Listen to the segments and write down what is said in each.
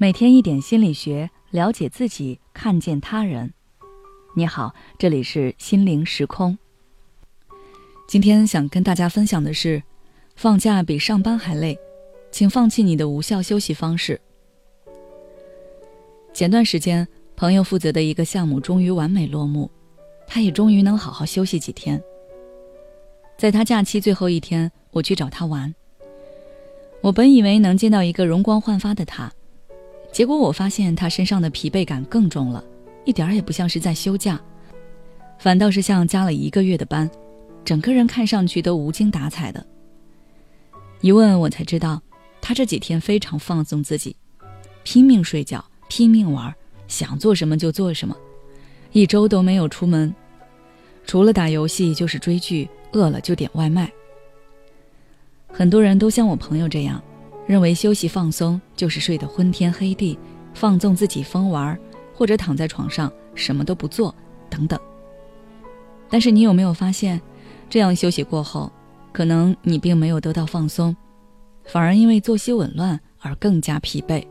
每天一点心理学，了解自己，看见他人。你好，这里是心灵时空。今天想跟大家分享的是，放假比上班还累，请放弃你的无效休息方式。前段时间，朋友负责的一个项目终于完美落幕，他也终于能好好休息几天。在他假期最后一天，我去找他玩。我本以为能见到一个容光焕发的他。结果我发现他身上的疲惫感更重了，一点儿也不像是在休假，反倒是像加了一个月的班，整个人看上去都无精打采的。一问我才知道，他这几天非常放纵自己，拼命睡觉，拼命玩，想做什么就做什么，一周都没有出门，除了打游戏就是追剧，饿了就点外卖。很多人都像我朋友这样。认为休息放松就是睡得昏天黑地，放纵自己疯玩，或者躺在床上什么都不做等等。但是你有没有发现，这样休息过后，可能你并没有得到放松，反而因为作息紊乱而更加疲惫。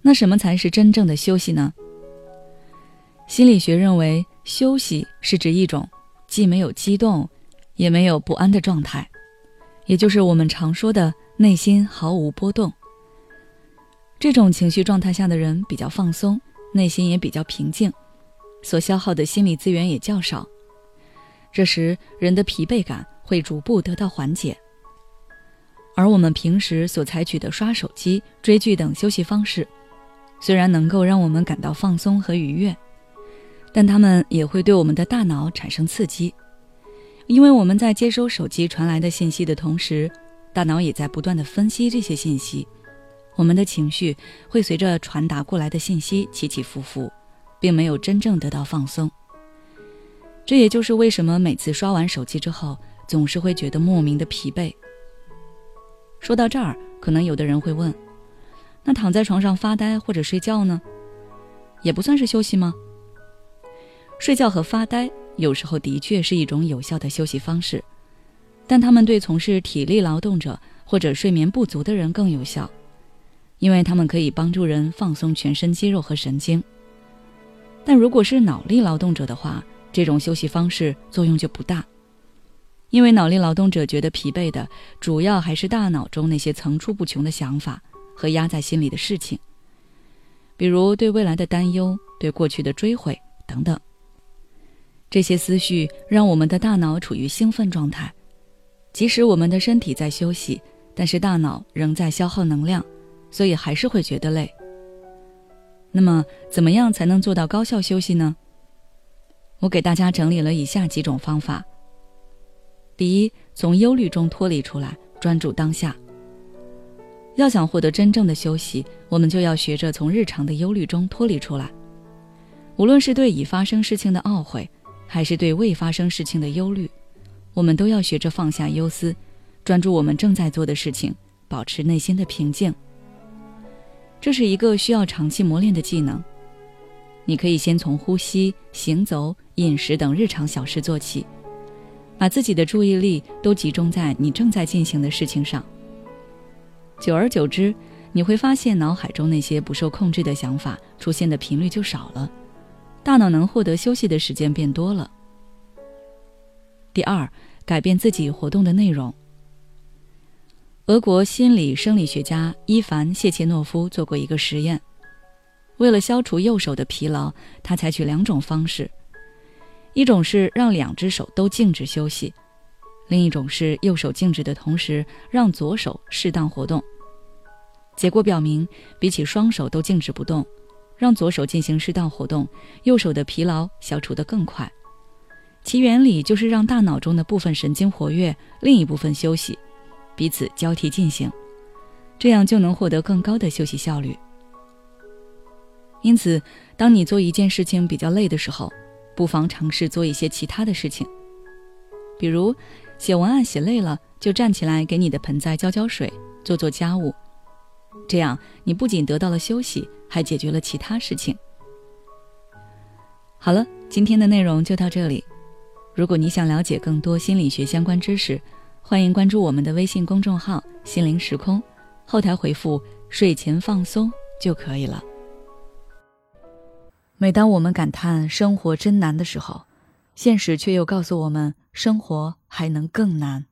那什么才是真正的休息呢？心理学认为，休息是指一种既没有激动，也没有不安的状态，也就是我们常说的。内心毫无波动。这种情绪状态下的人比较放松，内心也比较平静，所消耗的心理资源也较少。这时，人的疲惫感会逐步得到缓解。而我们平时所采取的刷手机、追剧等休息方式，虽然能够让我们感到放松和愉悦，但它们也会对我们的大脑产生刺激，因为我们在接收手机传来的信息的同时。大脑也在不断的分析这些信息，我们的情绪会随着传达过来的信息起起伏伏，并没有真正得到放松。这也就是为什么每次刷完手机之后，总是会觉得莫名的疲惫。说到这儿，可能有的人会问：那躺在床上发呆或者睡觉呢，也不算是休息吗？睡觉和发呆有时候的确是一种有效的休息方式。但他们对从事体力劳动者或者睡眠不足的人更有效，因为他们可以帮助人放松全身肌肉和神经。但如果是脑力劳动者的话，这种休息方式作用就不大，因为脑力劳动者觉得疲惫的主要还是大脑中那些层出不穷的想法和压在心里的事情，比如对未来的担忧、对过去的追悔等等。这些思绪让我们的大脑处于兴奋状态。即使我们的身体在休息，但是大脑仍在消耗能量，所以还是会觉得累。那么，怎么样才能做到高效休息呢？我给大家整理了以下几种方法。第一，从忧虑中脱离出来，专注当下。要想获得真正的休息，我们就要学着从日常的忧虑中脱离出来。无论是对已发生事情的懊悔，还是对未发生事情的忧虑。我们都要学着放下忧思，专注我们正在做的事情，保持内心的平静。这是一个需要长期磨练的技能。你可以先从呼吸、行走、饮食等日常小事做起，把自己的注意力都集中在你正在进行的事情上。久而久之，你会发现脑海中那些不受控制的想法出现的频率就少了，大脑能获得休息的时间变多了。第二，改变自己活动的内容。俄国心理生理学家伊凡谢切诺夫做过一个实验，为了消除右手的疲劳，他采取两种方式：一种是让两只手都静止休息，另一种是右手静止的同时让左手适当活动。结果表明，比起双手都静止不动，让左手进行适当活动，右手的疲劳消除得更快。其原理就是让大脑中的部分神经活跃，另一部分休息，彼此交替进行，这样就能获得更高的休息效率。因此，当你做一件事情比较累的时候，不妨尝试做一些其他的事情，比如写文案写累了，就站起来给你的盆栽浇浇水，做做家务，这样你不仅得到了休息，还解决了其他事情。好了，今天的内容就到这里。如果你想了解更多心理学相关知识，欢迎关注我们的微信公众号“心灵时空”，后台回复睡前放松就可以了。每当我们感叹生活真难的时候，现实却又告诉我们，生活还能更难。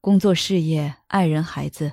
工作、事业、爱人、孩子、